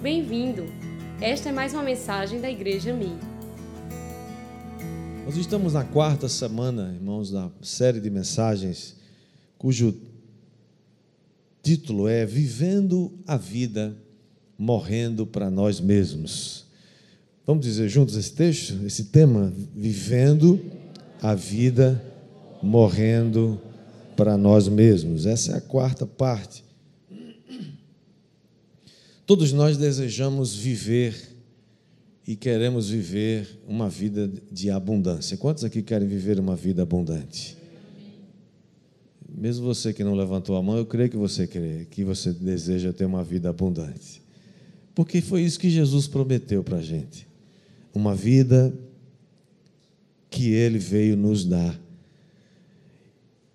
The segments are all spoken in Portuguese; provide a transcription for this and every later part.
Bem-vindo! Esta é mais uma mensagem da Igreja Mi. Nós estamos na quarta semana, irmãos, da série de mensagens cujo título é Vivendo a Vida, Morrendo para Nós Mesmos. Vamos dizer juntos esse texto, esse tema? Vivendo a vida, morrendo para nós mesmos. Essa é a quarta parte. Todos nós desejamos viver e queremos viver uma vida de abundância. Quantos aqui querem viver uma vida abundante? Mesmo você que não levantou a mão, eu creio que você crê, que você deseja ter uma vida abundante. Porque foi isso que Jesus prometeu para a gente. Uma vida que Ele veio nos dar.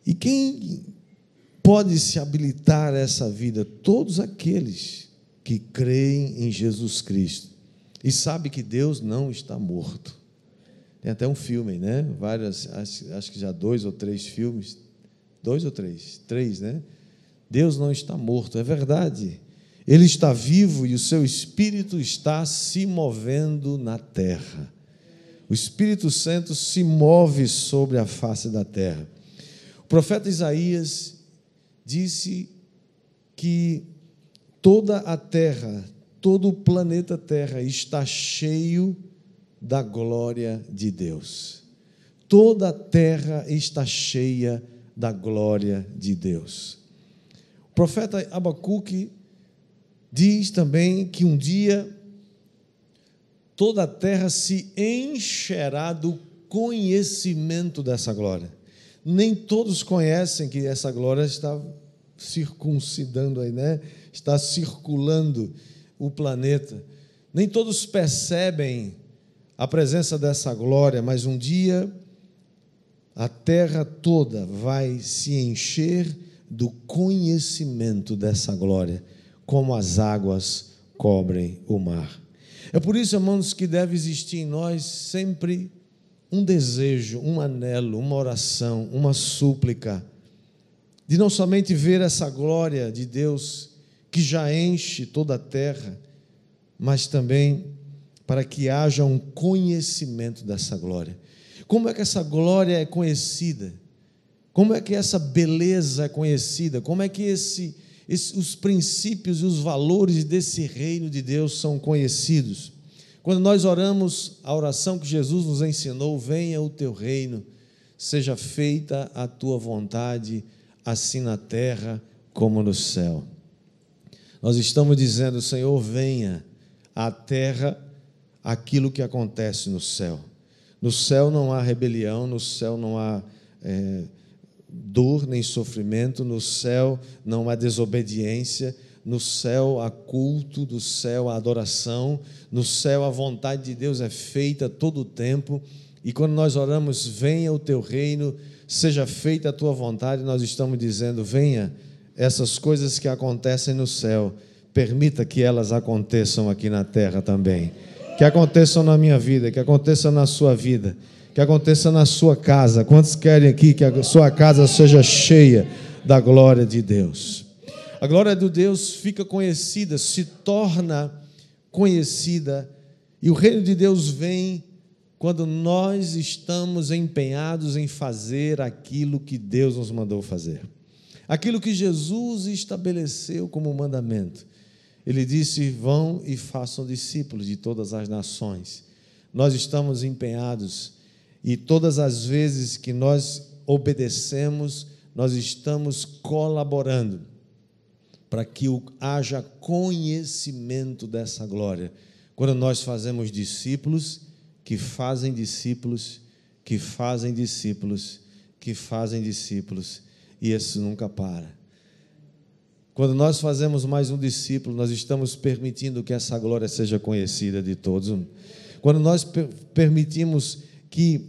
E quem pode se habilitar a essa vida? Todos aqueles que creem em Jesus Cristo e sabe que Deus não está morto. Tem até um filme, né? Várias, acho, acho que já dois ou três filmes, dois ou três, três, né? Deus não está morto, é verdade. Ele está vivo e o seu espírito está se movendo na terra. O Espírito Santo se move sobre a face da terra. O profeta Isaías disse que toda a terra, todo o planeta Terra está cheio da glória de Deus. Toda a terra está cheia da glória de Deus. O profeta Abacuque diz também que um dia toda a terra se encherá do conhecimento dessa glória. Nem todos conhecem que essa glória está circuncidando aí, né? Está circulando o planeta. Nem todos percebem a presença dessa glória, mas um dia a terra toda vai se encher do conhecimento dessa glória, como as águas cobrem o mar. É por isso, irmãos, que deve existir em nós sempre um desejo, um anelo, uma oração, uma súplica de não somente ver essa glória de Deus que já enche toda a terra, mas também para que haja um conhecimento dessa glória. Como é que essa glória é conhecida? Como é que essa beleza é conhecida? Como é que esse, esse, os princípios e os valores desse reino de Deus são conhecidos? Quando nós oramos a oração que Jesus nos ensinou, venha o teu reino, seja feita a tua vontade, assim na terra como no céu. Nós estamos dizendo, Senhor, venha à terra aquilo que acontece no céu. No céu não há rebelião, no céu não há é, dor nem sofrimento, no céu não há desobediência, no céu há culto, no céu há adoração, no céu a vontade de Deus é feita todo o tempo. E quando nós oramos, venha o teu reino, seja feita a tua vontade, nós estamos dizendo: venha essas coisas que acontecem no céu, permita que elas aconteçam aqui na terra também. Que aconteçam na minha vida, que aconteçam na sua vida, que aconteça na sua casa. Quantos querem aqui que a sua casa seja cheia da glória de Deus? A glória de Deus fica conhecida, se torna conhecida, e o reino de Deus vem quando nós estamos empenhados em fazer aquilo que Deus nos mandou fazer, aquilo que Jesus estabeleceu como mandamento. Ele disse: Vão e façam discípulos de todas as nações. Nós estamos empenhados e todas as vezes que nós obedecemos, nós estamos colaborando para que haja conhecimento dessa glória. Quando nós fazemos discípulos, que fazem discípulos, que fazem discípulos, que fazem discípulos, e isso nunca para. Quando nós fazemos mais um discípulo, nós estamos permitindo que essa glória seja conhecida de todos. Quando nós permitimos que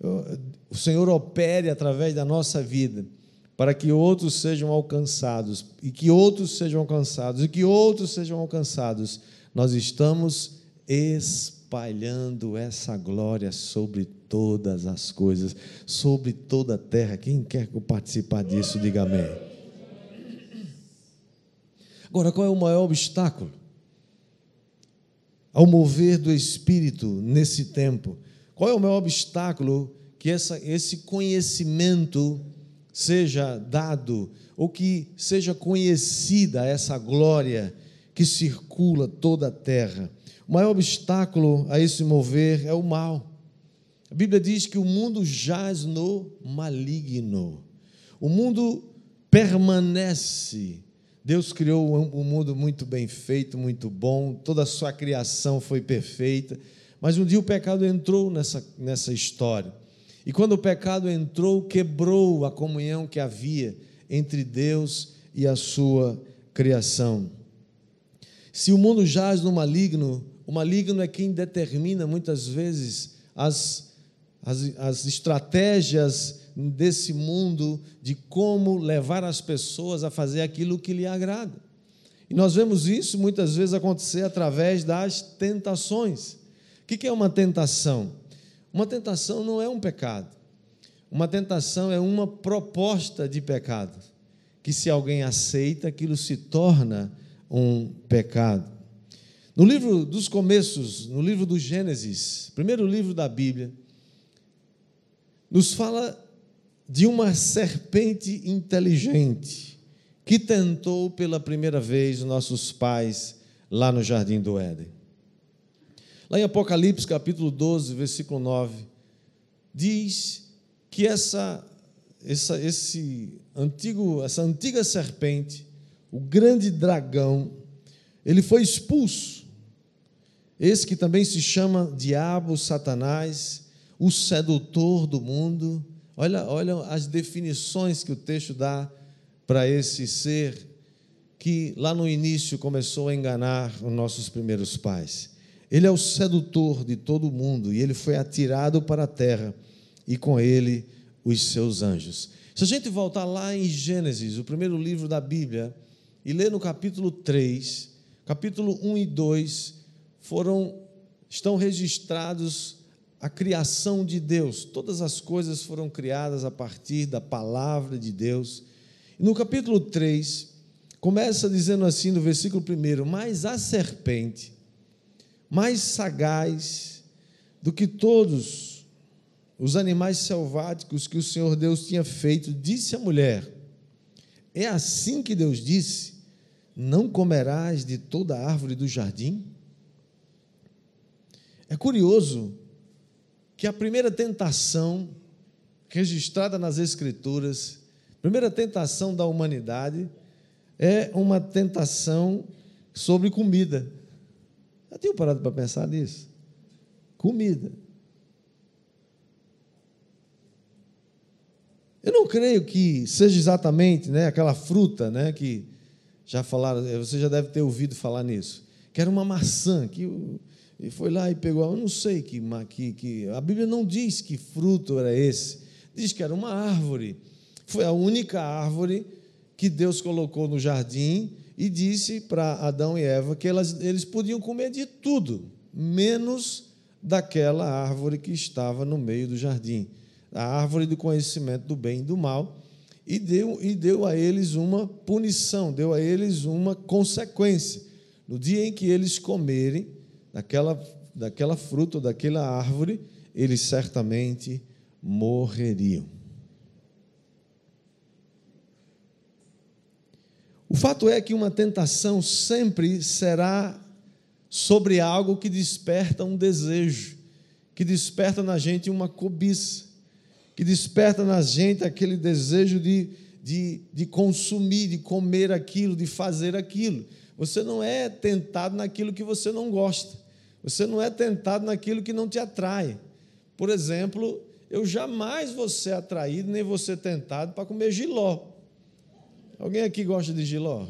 uh, o Senhor opere através da nossa vida, para que outros sejam alcançados, e que outros sejam alcançados, e que outros sejam alcançados, nós estamos espalhando espalhando essa glória sobre todas as coisas, sobre toda a terra. Quem quer participar disso, diga amém. Agora, qual é o maior obstáculo ao mover do Espírito nesse tempo? Qual é o maior obstáculo que essa, esse conhecimento seja dado, ou que seja conhecida essa glória que circula toda a terra? O maior obstáculo a esse mover é o mal. A Bíblia diz que o mundo jaz no maligno. O mundo permanece. Deus criou um mundo muito bem feito, muito bom, toda a sua criação foi perfeita, mas um dia o pecado entrou nessa, nessa história. E quando o pecado entrou, quebrou a comunhão que havia entre Deus e a sua criação. Se o mundo jaz no maligno, o maligno é quem determina muitas vezes as, as, as estratégias desse mundo de como levar as pessoas a fazer aquilo que lhe agrada. E nós vemos isso muitas vezes acontecer através das tentações. O que é uma tentação? Uma tentação não é um pecado. Uma tentação é uma proposta de pecado, que se alguém aceita, aquilo se torna um pecado. No livro dos começos, no livro do Gênesis, primeiro livro da Bíblia, nos fala de uma serpente inteligente que tentou pela primeira vez nossos pais lá no jardim do Éden. Lá em Apocalipse, capítulo 12, versículo 9, diz que essa, essa, esse antigo, essa antiga serpente, o grande dragão, ele foi expulso esse que também se chama Diabo, Satanás, o sedutor do mundo. Olha, olha as definições que o texto dá para esse ser que lá no início começou a enganar os nossos primeiros pais. Ele é o sedutor de todo o mundo e ele foi atirado para a terra e com ele os seus anjos. Se a gente voltar lá em Gênesis, o primeiro livro da Bíblia, e ler no capítulo 3, capítulo 1 e 2, foram estão registrados a criação de Deus. Todas as coisas foram criadas a partir da palavra de Deus. No capítulo 3, começa dizendo assim no versículo 1: Mas a serpente, mais sagaz do que todos os animais selváticos que o Senhor Deus tinha feito, disse à mulher: É assim que Deus disse: Não comerás de toda árvore do jardim? É curioso que a primeira tentação registrada nas Escrituras, primeira tentação da humanidade, é uma tentação sobre comida. Já tinha parado para pensar nisso? Comida. Eu não creio que seja exatamente né, aquela fruta né, que já falaram, você já deve ter ouvido falar nisso, que era uma maçã, que e foi lá e pegou, eu não sei que, que, que a Bíblia não diz que fruto era esse, diz que era uma árvore. Foi a única árvore que Deus colocou no jardim e disse para Adão e Eva que elas, eles podiam comer de tudo, menos daquela árvore que estava no meio do jardim, a árvore do conhecimento do bem e do mal, e deu, e deu a eles uma punição, deu a eles uma consequência. No dia em que eles comerem, daquela, daquela fruta, daquela árvore, eles certamente morreriam. O fato é que uma tentação sempre será sobre algo que desperta um desejo, que desperta na gente uma cobiça, que desperta na gente aquele desejo de, de, de consumir, de comer aquilo, de fazer aquilo. Você não é tentado naquilo que você não gosta. Você não é tentado naquilo que não te atrai. Por exemplo, eu jamais vou ser atraído, nem vou ser tentado para comer giló. Alguém aqui gosta de giló?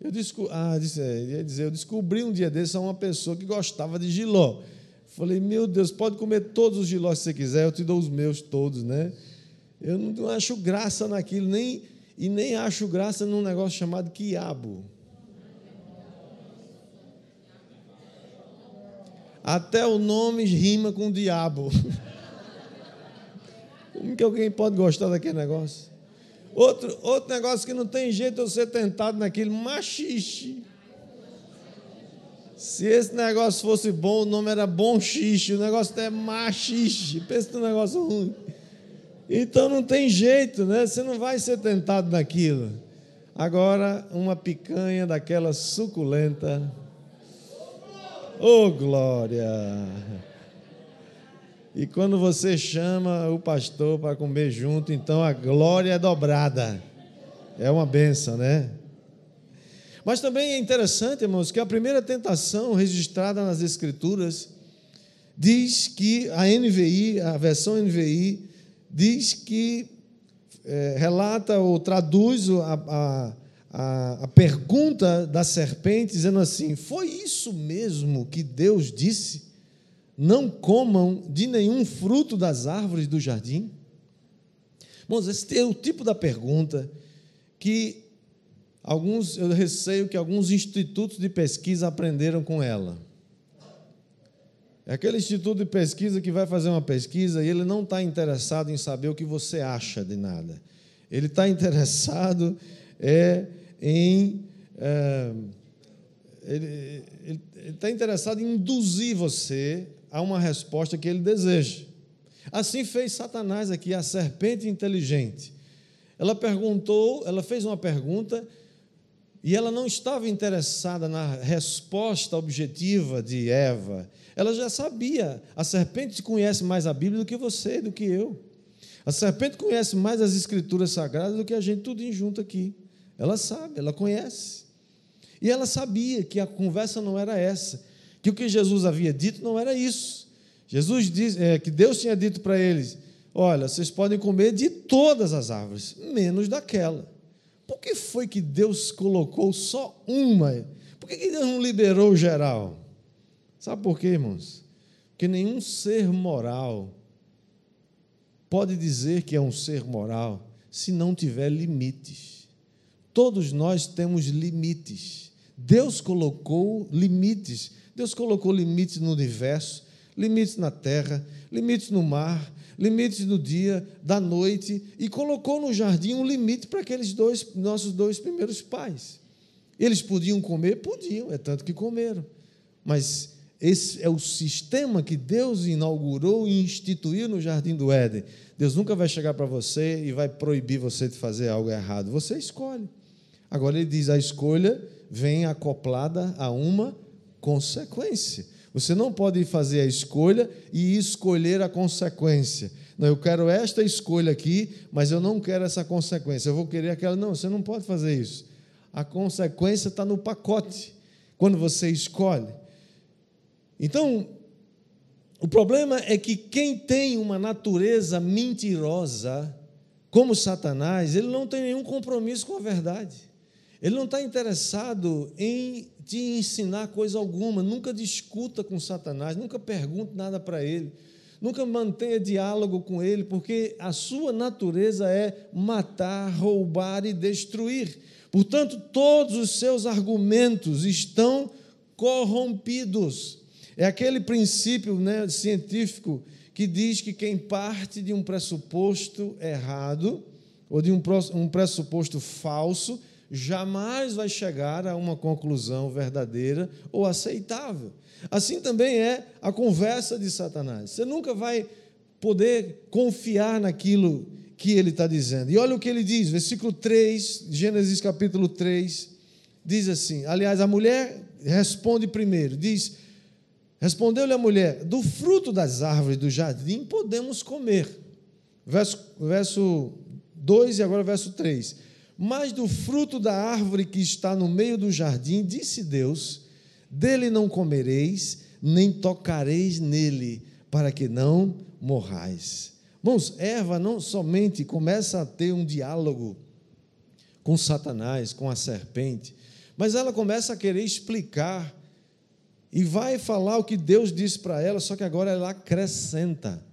Eu, desco... ah, disse, é, ia dizer, eu descobri um dia desse uma pessoa que gostava de giló. Falei, meu Deus, pode comer todos os gilós que você quiser, eu te dou os meus todos, né? Eu não acho graça naquilo, nem, e nem acho graça num negócio chamado quiabo. Até o nome rima com o diabo. Como que alguém pode gostar daquele negócio? Outro, outro negócio que não tem jeito de eu ser tentado naquele machixe. Se esse negócio fosse bom, o nome era bom xixi, o negócio é machixe. Pensa no negócio ruim. Então não tem jeito, né? Você não vai ser tentado naquilo. Agora, uma picanha daquela suculenta. Oh, glória! E quando você chama o pastor para comer junto, então a glória é dobrada. É uma benção, né? Mas também é interessante, irmãos, que a primeira tentação registrada nas Escrituras diz que a NVI, a versão NVI, diz que é, relata ou traduz a, a, a pergunta da serpente, dizendo assim: Foi isso mesmo que Deus disse? Não comam de nenhum fruto das árvores do jardim? Irmãos, esse é o tipo da pergunta que alguns, eu receio que alguns institutos de pesquisa aprenderam com ela. É aquele instituto de pesquisa que vai fazer uma pesquisa e ele não está interessado em saber o que você acha de nada. Ele está interessado é, em. É, ele está interessado em induzir você a uma resposta que ele deseja. Assim fez Satanás aqui, a serpente inteligente. Ela perguntou, ela fez uma pergunta e ela não estava interessada na resposta objetiva de Eva. Ela já sabia. A serpente conhece mais a Bíblia do que você, do que eu. A serpente conhece mais as escrituras sagradas do que a gente tudo junto aqui. Ela sabe, ela conhece. E ela sabia que a conversa não era essa, que o que Jesus havia dito não era isso. Jesus diz é, que Deus tinha dito para eles: Olha, vocês podem comer de todas as árvores, menos daquela. Por que foi que Deus colocou só uma? Por que Deus não liberou geral? Sabe por quê, irmãos? Porque nenhum ser moral pode dizer que é um ser moral se não tiver limites. Todos nós temos limites. Deus colocou limites. Deus colocou limites no universo, limites na terra, limites no mar, limites no dia, da noite, e colocou no jardim um limite para aqueles dois, nossos dois primeiros pais. Eles podiam comer? Podiam, é tanto que comeram. Mas esse é o sistema que Deus inaugurou e instituiu no jardim do Éden. Deus nunca vai chegar para você e vai proibir você de fazer algo errado. Você escolhe. Agora ele diz: a escolha vem acoplada a uma consequência. Você não pode fazer a escolha e escolher a consequência. Não, eu quero esta escolha aqui, mas eu não quero essa consequência. Eu vou querer aquela. Não, você não pode fazer isso. A consequência está no pacote. Quando você escolhe. Então, o problema é que quem tem uma natureza mentirosa, como Satanás, ele não tem nenhum compromisso com a verdade. Ele não está interessado em te ensinar coisa alguma. Nunca discuta com Satanás, nunca pergunte nada para ele. Nunca mantenha diálogo com ele, porque a sua natureza é matar, roubar e destruir. Portanto, todos os seus argumentos estão corrompidos. É aquele princípio né, científico que diz que quem parte de um pressuposto errado ou de um, pressuposto falso jamais vai chegar a uma conclusão verdadeira ou aceitável. Assim também é a conversa de Satanás. Você nunca vai poder confiar naquilo que ele está dizendo. E olha o que ele diz, versículo 3, Gênesis capítulo 3, diz assim: aliás, a mulher responde primeiro, diz Respondeu-lhe a mulher: Do fruto das árvores do jardim podemos comer. Verso, verso 2 e agora verso 3. Mas do fruto da árvore que está no meio do jardim, disse Deus: Dele não comereis, nem tocareis nele, para que não morrais. Irmãos, Eva não somente começa a ter um diálogo com Satanás, com a serpente, mas ela começa a querer explicar e vai falar o que Deus disse para ela, só que agora ela acrescenta.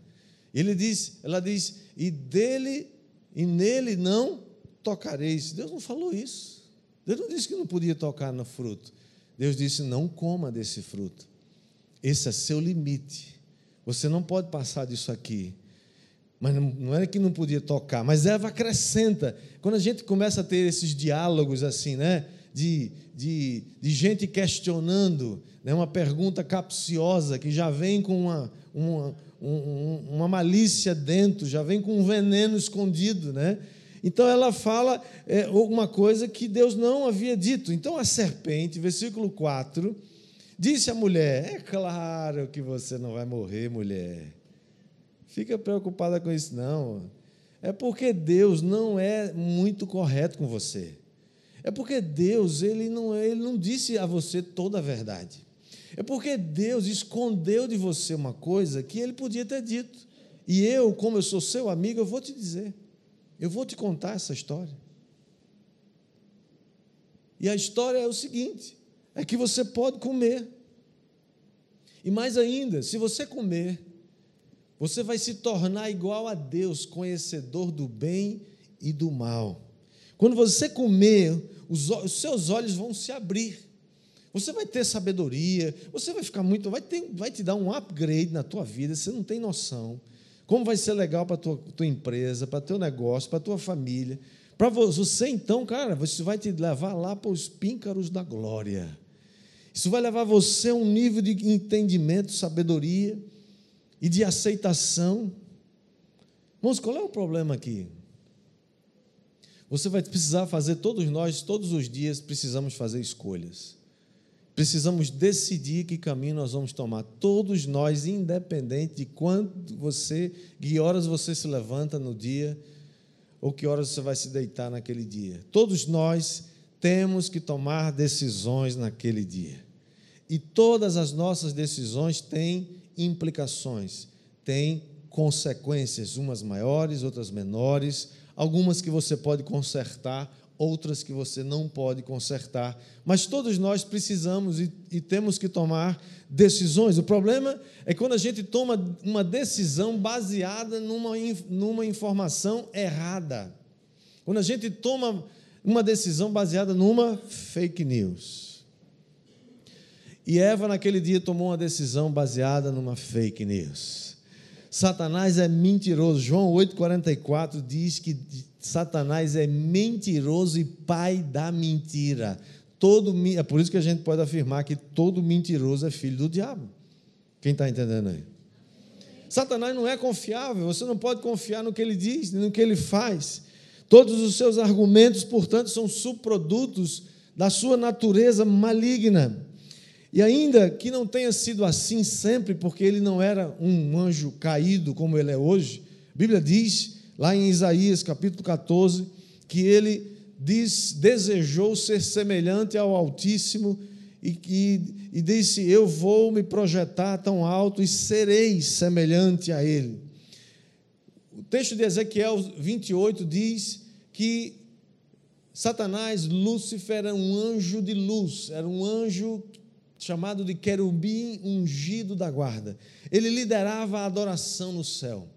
Ele diz, ela diz: "E dele e nele não tocareis". Deus não falou isso. Deus não disse que não podia tocar no fruto. Deus disse: "Não coma desse fruto". Esse é seu limite. Você não pode passar disso aqui. Mas não era que não podia tocar, mas Eva acrescenta. Quando a gente começa a ter esses diálogos assim, né? de, de, de gente questionando, né, uma pergunta capciosa que já vem com uma, uma, uma malícia dentro, já vem com um veneno escondido, né? Então ela fala é, uma coisa que Deus não havia dito. Então a serpente, versículo 4, disse à mulher: É claro que você não vai morrer, mulher. Fica preocupada com isso, não. É porque Deus não é muito correto com você. É porque Deus ele não, é, ele não disse a você toda a verdade. É porque Deus escondeu de você uma coisa que ele podia ter dito. E eu, como eu sou seu amigo, eu vou te dizer. Eu vou te contar essa história. E a história é o seguinte: é que você pode comer. E mais ainda, se você comer, você vai se tornar igual a Deus, conhecedor do bem e do mal. Quando você comer, os, os seus olhos vão se abrir. Você vai ter sabedoria, você vai ficar muito, vai, ter, vai te dar um upgrade na tua vida, você não tem noção. Como vai ser legal para a tua, tua empresa, para teu negócio, para a tua família. Para você, então, cara, você vai te levar lá para os píncaros da glória. Isso vai levar você a um nível de entendimento, sabedoria e de aceitação. Irmãos, qual é o problema aqui? Você vai precisar fazer, todos nós, todos os dias, precisamos fazer escolhas. Precisamos decidir que caminho nós vamos tomar. Todos nós, independente de quando você, que horas você se levanta no dia, ou que horas você vai se deitar naquele dia. Todos nós temos que tomar decisões naquele dia. E todas as nossas decisões têm implicações, têm consequências, umas maiores, outras menores, algumas que você pode consertar, outras que você não pode consertar. Mas todos nós precisamos e, e, temos que tomar decisões. O problema é quando a gente toma uma decisão baseada numa, numa informação errada. Quando a gente toma uma decisão baseada numa fake news. E Eva, naquele dia, tomou uma decisão baseada numa fake news. Satanás é mentiroso. João 8,44 diz que Satanás é mentiroso e pai da mentira. Todo, é por isso que a gente pode afirmar que todo mentiroso é filho do diabo. Quem está entendendo aí? Satanás não é confiável, você não pode confiar no que ele diz, no que ele faz. Todos os seus argumentos, portanto, são subprodutos da sua natureza maligna. E ainda que não tenha sido assim sempre, porque ele não era um anjo caído como ele é hoje, a Bíblia diz lá em Isaías capítulo 14, que ele diz, desejou ser semelhante ao Altíssimo e, e, e disse: Eu vou me projetar tão alto e serei semelhante a ele. O texto de Ezequiel 28 diz que Satanás, Lúcifer, era um anjo de luz, era um anjo chamado de querubim ungido da guarda. Ele liderava a adoração no céu.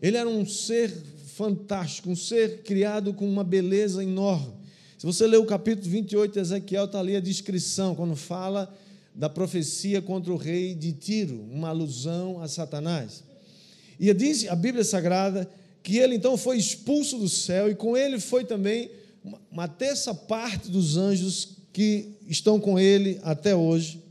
Ele era um ser fantástico, um ser criado com uma beleza enorme. Se você ler o capítulo 28 de Ezequiel, está ali a descrição, quando fala da profecia contra o rei de Tiro, uma alusão a Satanás. E diz a Bíblia Sagrada que ele então foi expulso do céu e com ele foi também uma terça parte dos anjos que estão com ele até hoje.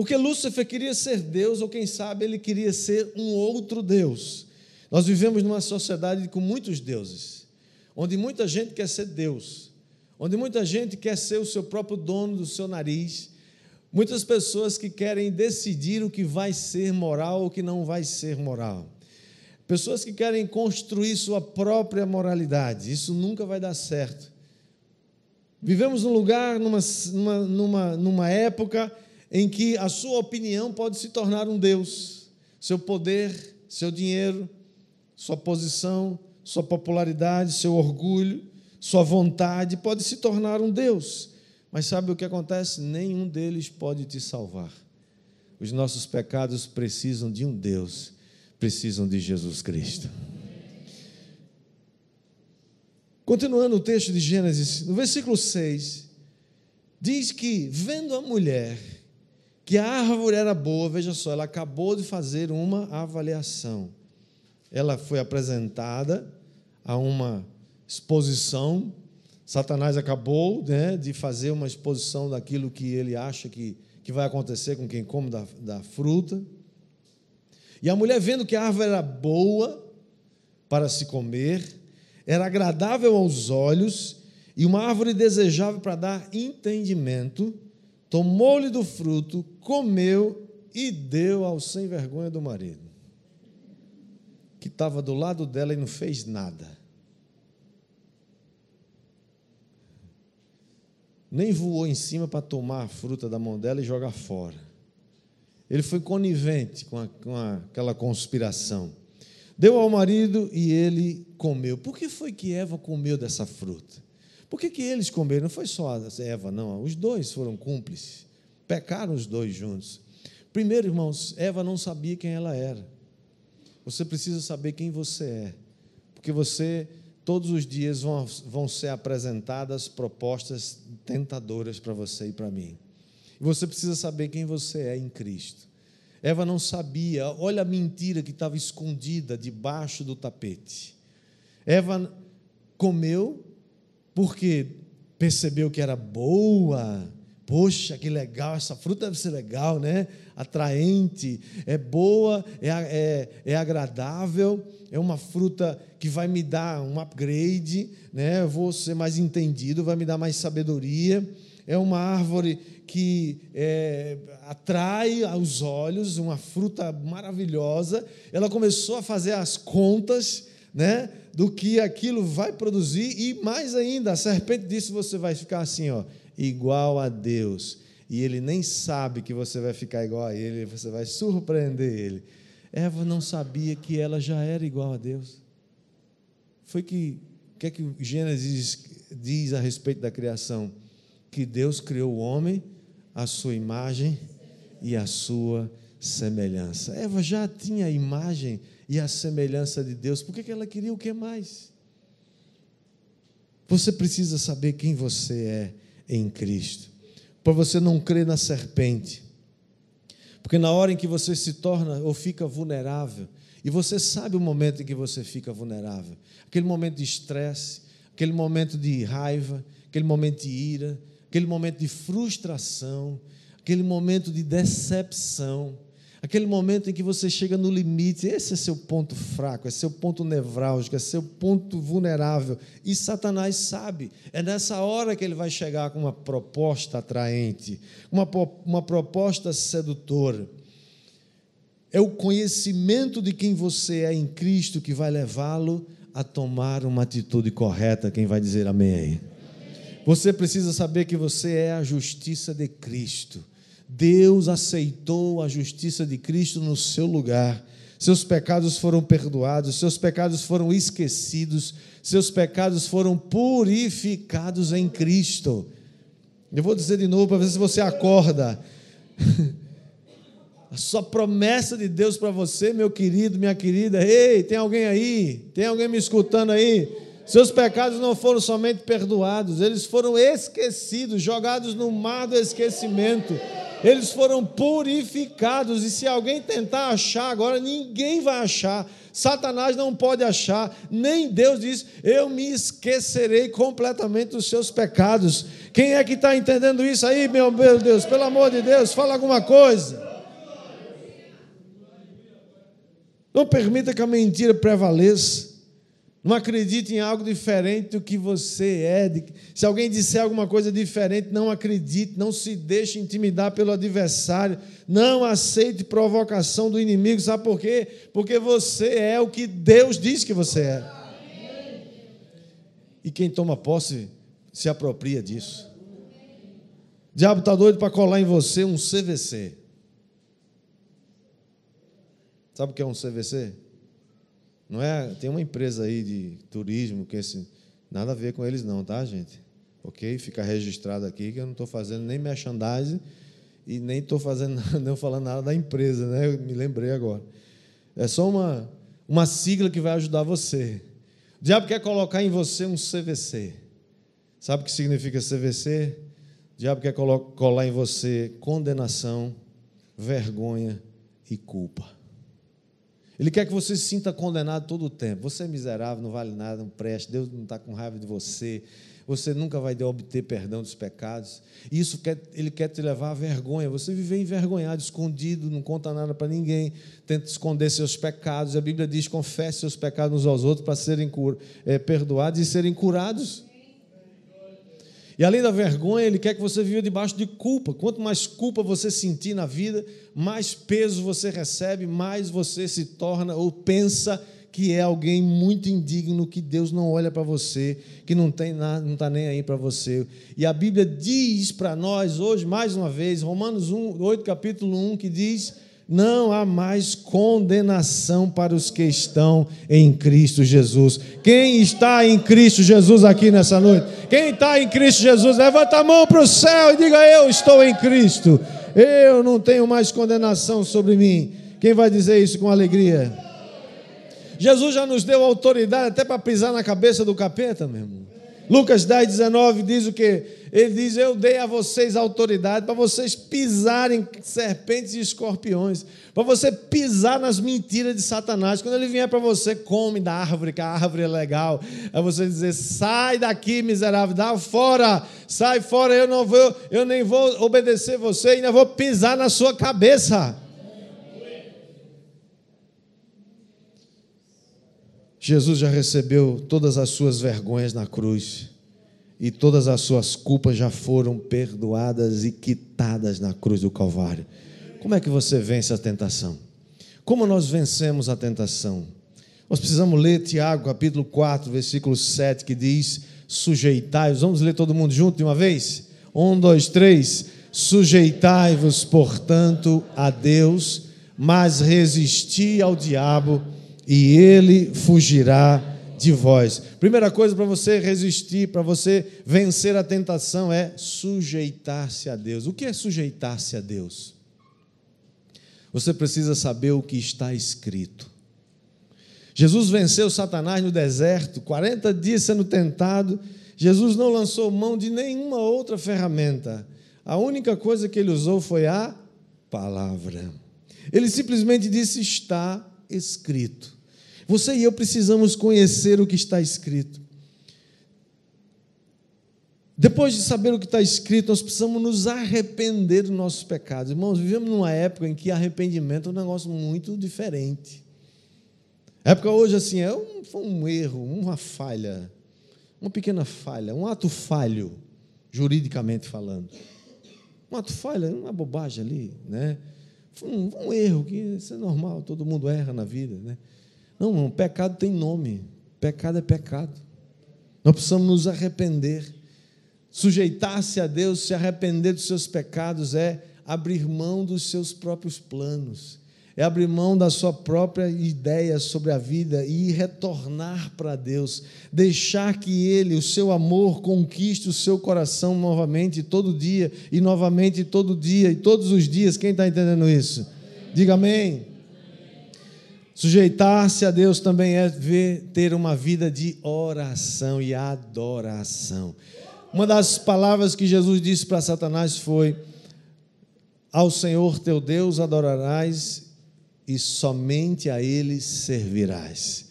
Porque Lúcifer queria ser Deus, ou quem sabe ele queria ser um outro Deus. Nós vivemos numa sociedade com muitos deuses, onde muita gente quer ser Deus, onde muita gente quer ser o seu próprio dono do seu nariz, muitas pessoas que querem decidir o que vai ser moral ou o que não vai ser moral. Pessoas que querem construir sua própria moralidade, isso nunca vai dar certo. Vivemos num lugar, numa, numa, numa, numa época em que a sua opinião pode se tornar um Deus, seu poder, seu dinheiro, sua posição, sua popularidade, seu orgulho, sua vontade pode se tornar um Deus. Mas sabe o que acontece? Nenhum deles pode te salvar. Os nossos pecados precisam de um Deus, precisam de Jesus Cristo. Continuando o texto de Gênesis, no versículo 6, diz que, vendo a mulher que a árvore era boa, veja só, ela acabou de fazer uma avaliação. Ela foi apresentada a uma exposição Satanás acabou né, de fazer uma exposição daquilo que ele acha que, que vai acontecer com quem come da, da fruta. E a mulher, vendo que a árvore era boa para se comer, era agradável aos olhos e uma árvore desejável para dar entendimento, tomou-lhe do fruto, comeu e deu ao sem vergonha do marido, que estava do lado dela e não fez nada. nem voou em cima para tomar a fruta da mão dela e jogar fora. Ele foi conivente com, a, com a, aquela conspiração. Deu ao marido e ele comeu. Por que foi que Eva comeu dessa fruta? Por que, que eles comeram? Não foi só Eva, não. Os dois foram cúmplices. Pecaram os dois juntos. Primeiro, irmãos, Eva não sabia quem ela era. Você precisa saber quem você é. Porque você todos os dias vão, vão ser apresentadas propostas tentadoras para você e para mim. E você precisa saber quem você é em Cristo. Eva não sabia, olha a mentira que estava escondida debaixo do tapete. Eva comeu porque percebeu que era boa. Poxa, que legal, essa fruta deve ser legal, né? Atraente, é boa, é, é, é agradável é uma fruta que vai me dar um upgrade, né? eu vou ser mais entendido, vai me dar mais sabedoria. É uma árvore que é, atrai aos olhos, uma fruta maravilhosa. Ela começou a fazer as contas né, do que aquilo vai produzir, e mais ainda, a serpente disse: você vai ficar assim, ó, igual a Deus. E ele nem sabe que você vai ficar igual a ele, você vai surpreender ele. Eva não sabia que ela já era igual a Deus. Foi que o que é que Gênesis diz a respeito da criação? Que Deus criou o homem à sua imagem e à sua. Eva já tinha a imagem e a semelhança de Deus. Por que ela queria o que mais? Você precisa saber quem você é em Cristo. Para você não crer na serpente porque na hora em que você se torna ou fica vulnerável, e você sabe o momento em que você fica vulnerável aquele momento de estresse, aquele momento de raiva, aquele momento de ira, aquele momento de frustração, aquele momento de decepção aquele momento em que você chega no limite, esse é seu ponto fraco, é seu ponto nevrálgico, é seu ponto vulnerável. E Satanás sabe, é nessa hora que ele vai chegar com uma proposta atraente, uma, uma proposta sedutora. É o conhecimento de quem você é em Cristo que vai levá-lo a tomar uma atitude correta. Quem vai dizer amém aí? Você precisa saber que você é a justiça de Cristo. Deus aceitou a justiça de Cristo no seu lugar. Seus pecados foram perdoados, seus pecados foram esquecidos, seus pecados foram purificados em Cristo. Eu vou dizer de novo para ver se você acorda. A sua promessa de Deus para você, meu querido, minha querida. Ei, tem alguém aí? Tem alguém me escutando aí? Seus pecados não foram somente perdoados, eles foram esquecidos, jogados no mar do esquecimento eles foram purificados, e se alguém tentar achar agora, ninguém vai achar. Satanás não pode achar, nem Deus diz: Eu me esquecerei completamente dos seus pecados. Quem é que está entendendo isso aí, meu Deus? Pelo amor de Deus, fala alguma coisa. Não permita que a mentira prevaleça. Não acredite em algo diferente do que você é. Se alguém disser alguma coisa diferente, não acredite, não se deixe intimidar pelo adversário, não aceite provocação do inimigo. Sabe por quê? Porque você é o que Deus diz que você é. E quem toma posse se apropria disso. O diabo está doido para colar em você um CVC. Sabe o que é um CVC? Não é, tem uma empresa aí de turismo que esse, nada a ver com eles não, tá, gente? Ok? Fica registrado aqui que eu não estou fazendo nem merchandising e nem estou fazendo não falando nada da empresa, né? Eu me lembrei agora. É só uma, uma sigla que vai ajudar você. O diabo quer colocar em você um CVC. Sabe o que significa CVC? O diabo quer colar em você condenação, vergonha e culpa. Ele quer que você se sinta condenado todo o tempo. Você é miserável, não vale nada, não preste, Deus não está com raiva de você. você nunca vai obter perdão dos pecados. Isso quer, ele quer te levar à vergonha. Você viver envergonhado, escondido, não conta nada para ninguém, tenta esconder seus pecados. A Bíblia diz: confesse seus pecados uns aos outros para serem é, perdoados e serem curados. E além da vergonha, ele quer que você viva debaixo de culpa. Quanto mais culpa você sentir na vida, mais peso você recebe, mais você se torna ou pensa que é alguém muito indigno, que Deus não olha para você, que não tem nada, não está nem aí para você. E a Bíblia diz para nós hoje, mais uma vez, Romanos 1, 8, capítulo 1, que diz: não há mais condenação para os que estão em Cristo Jesus. Quem está em Cristo Jesus aqui nessa noite? Quem está em Cristo Jesus, levanta a mão para o céu e diga: Eu estou em Cristo. Eu não tenho mais condenação sobre mim. Quem vai dizer isso com alegria? Jesus já nos deu autoridade até para pisar na cabeça do capeta, meu irmão. Lucas 10, 19 diz o que? Ele diz: Eu dei a vocês autoridade para vocês pisarem serpentes e escorpiões, para você pisar nas mentiras de Satanás. Quando ele vier para você, come da árvore, que a árvore é legal. É você dizer: Sai daqui, miserável, dá fora, sai fora, eu não vou, eu nem vou obedecer você, ainda vou pisar na sua cabeça. Jesus já recebeu todas as suas vergonhas na cruz e todas as suas culpas já foram perdoadas e quitadas na cruz do Calvário. Como é que você vence a tentação? Como nós vencemos a tentação? Nós precisamos ler Tiago, capítulo 4, versículo 7, que diz: Sujeitai-vos. Vamos ler todo mundo junto de uma vez? Um, dois, três. Sujeitai-vos, portanto, a Deus, mas resisti ao diabo e ele fugirá de vós. Primeira coisa para você resistir, para você vencer a tentação é sujeitar-se a Deus. O que é sujeitar-se a Deus? Você precisa saber o que está escrito. Jesus venceu Satanás no deserto, 40 dias sendo tentado. Jesus não lançou mão de nenhuma outra ferramenta. A única coisa que ele usou foi a palavra. Ele simplesmente disse: Está escrito. Você e eu precisamos conhecer o que está escrito. Depois de saber o que está escrito, nós precisamos nos arrepender dos nossos pecados. Irmãos, vivemos numa época em que arrependimento é um negócio muito diferente. A época hoje, assim, é um, foi um erro, uma falha, uma pequena falha, um ato falho, juridicamente falando. Um ato falha, uma bobagem ali, né? Foi um, um erro, que isso é normal, todo mundo erra na vida, né? Não, irmão, pecado tem nome. Pecado é pecado. Nós precisamos nos arrepender. Sujeitar-se a Deus, se arrepender dos seus pecados, é abrir mão dos seus próprios planos, é abrir mão da sua própria ideia sobre a vida e retornar para Deus, deixar que Ele, o seu amor, conquiste o seu coração novamente, todo dia, e novamente todo dia, e todos os dias. Quem está entendendo isso? Diga amém. Sujeitar-se a Deus também é ver, ter uma vida de oração e adoração. Uma das palavras que Jesus disse para Satanás foi: Ao Senhor teu Deus adorarás e somente a Ele servirás.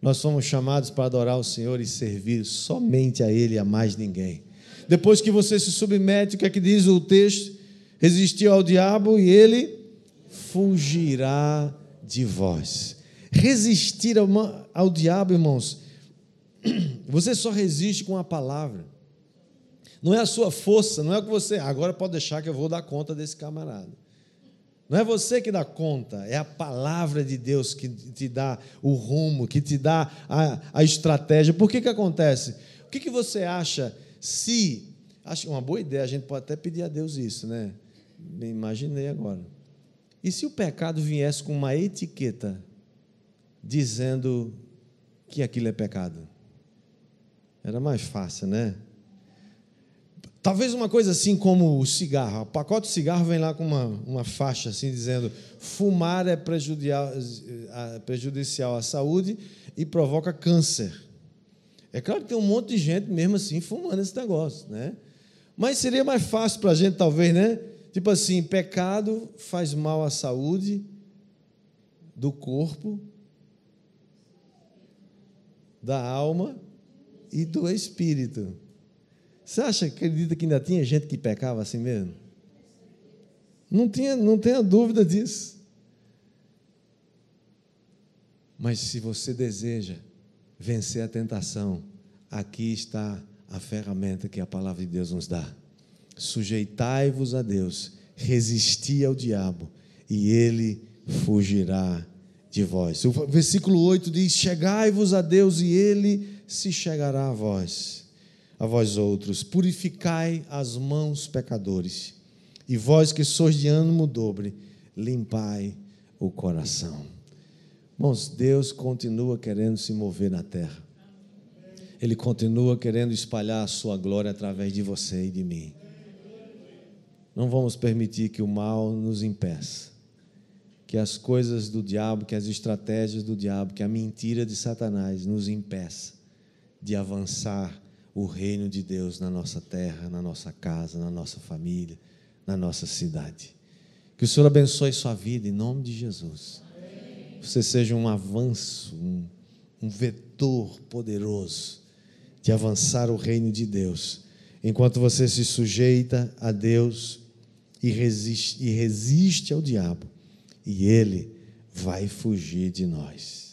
Nós somos chamados para adorar o Senhor e servir somente a Ele e a mais ninguém. Depois que você se submete, o que é que diz o texto? Resistiu ao diabo e ele fugirá de vós. Resistir ao, ao diabo, irmãos, você só resiste com a palavra. Não é a sua força, não é o que você. Agora pode deixar que eu vou dar conta desse camarada. Não é você que dá conta, é a palavra de Deus que te dá o rumo, que te dá a, a estratégia. Por que, que acontece? O que, que você acha se. Acho uma boa ideia, a gente pode até pedir a Deus isso, né? Imaginei agora. E se o pecado viesse com uma etiqueta dizendo que aquilo é pecado? Era mais fácil, né? Talvez uma coisa assim como o cigarro. O pacote de cigarro vem lá com uma, uma faixa assim dizendo: fumar é prejudicial, é prejudicial à saúde e provoca câncer. É claro que tem um monte de gente mesmo assim fumando esse negócio, né? Mas seria mais fácil para a gente, talvez, né? Tipo assim, pecado faz mal à saúde do corpo, da alma e do espírito. Você acha, acredita que ainda tinha gente que pecava assim mesmo? Não, tinha, não tenha dúvida disso. Mas se você deseja vencer a tentação, aqui está a ferramenta que a palavra de Deus nos dá. Sujeitai-vos a Deus, resisti ao diabo, e ele fugirá de vós. O versículo 8 diz: Chegai-vos a Deus, e ele se chegará a vós, a vós outros. Purificai as mãos, pecadores, e vós que sois de ânimo dobre, limpai o coração. Irmãos, Deus continua querendo se mover na terra. Ele continua querendo espalhar a sua glória através de você e de mim. Não vamos permitir que o mal nos impeça. Que as coisas do diabo, que as estratégias do diabo, que a mentira de Satanás nos impeça de avançar o reino de Deus na nossa terra, na nossa casa, na nossa família, na nossa cidade. Que o Senhor abençoe sua vida em nome de Jesus. Você seja um avanço, um, um vetor poderoso de avançar o reino de Deus, enquanto você se sujeita a Deus e resiste, e resiste ao diabo, e ele vai fugir de nós.